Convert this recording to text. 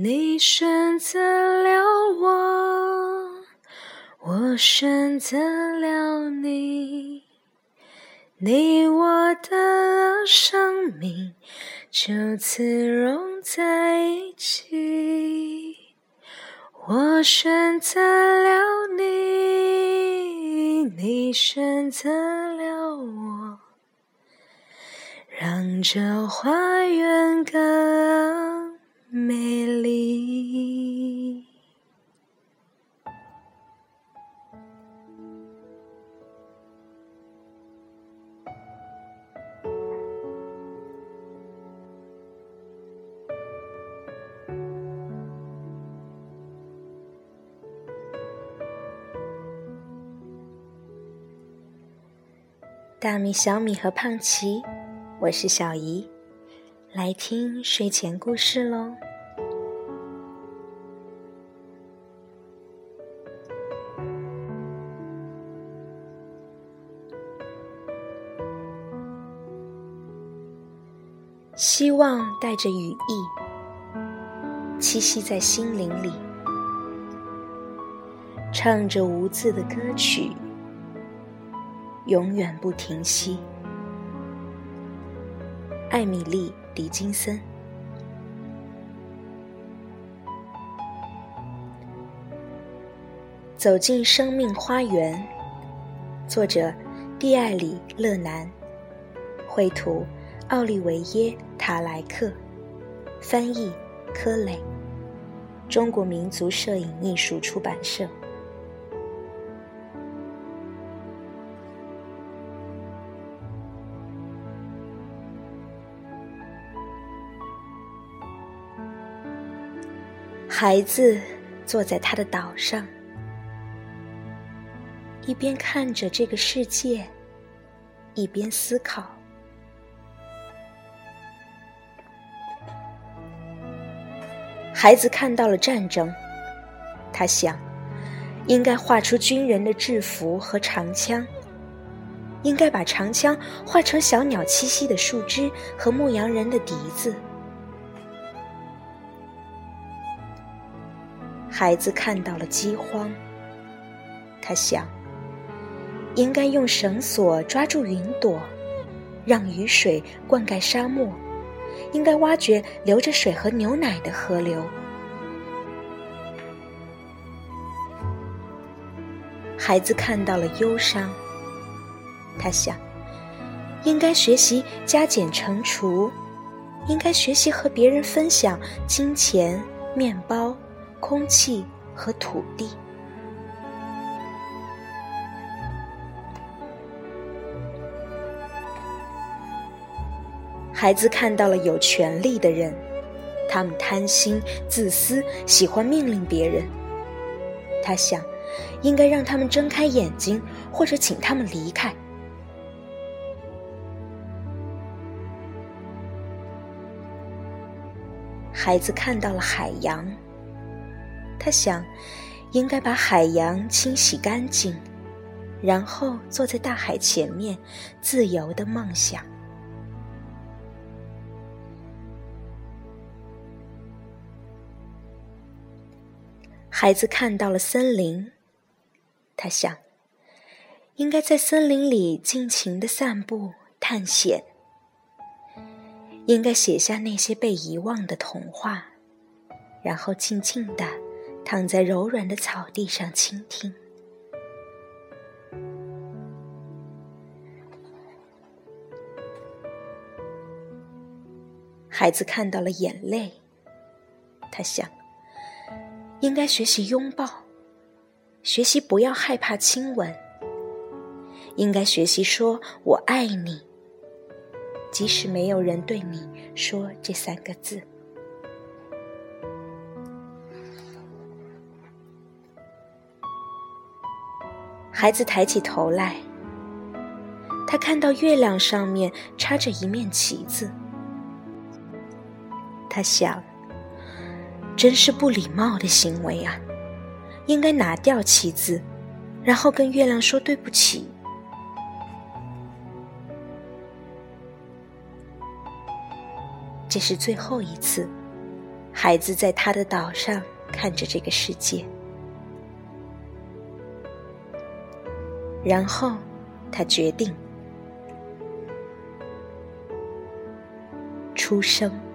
你选择了我，我选择了你，你我的生命就此融在一起。我选择了你，你选择了我，让这花园更大米、小米和胖琪，我是小姨，来听睡前故事喽。希望带着羽翼，栖息在心灵里，唱着无字的歌曲。永远不停息。艾米丽·狄金森。走进生命花园。作者：蒂艾里·勒南。绘图：奥利维耶·塔莱克。翻译：柯磊。中国民族摄影艺术出版社。孩子坐在他的岛上，一边看着这个世界，一边思考。孩子看到了战争，他想，应该画出军人的制服和长枪，应该把长枪画成小鸟栖息的树枝和牧羊人的笛子。孩子看到了饥荒，他想，应该用绳索抓住云朵，让雨水灌溉沙漠；应该挖掘流着水和牛奶的河流。孩子看到了忧伤，他想，应该学习加减乘除，应该学习和别人分享金钱、面包。空气和土地。孩子看到了有权利的人，他们贪心、自私，喜欢命令别人。他想，应该让他们睁开眼睛，或者请他们离开。孩子看到了海洋。他想，应该把海洋清洗干净，然后坐在大海前面，自由的梦想。孩子看到了森林，他想，应该在森林里尽情的散步、探险，应该写下那些被遗忘的童话，然后静静的。躺在柔软的草地上倾听。孩子看到了眼泪，他想，应该学习拥抱，学习不要害怕亲吻，应该学习说我爱你，即使没有人对你说这三个字。孩子抬起头来，他看到月亮上面插着一面旗子。他想，真是不礼貌的行为啊！应该拿掉旗子，然后跟月亮说对不起。这是最后一次，孩子在他的岛上看着这个世界，然后他决定出生。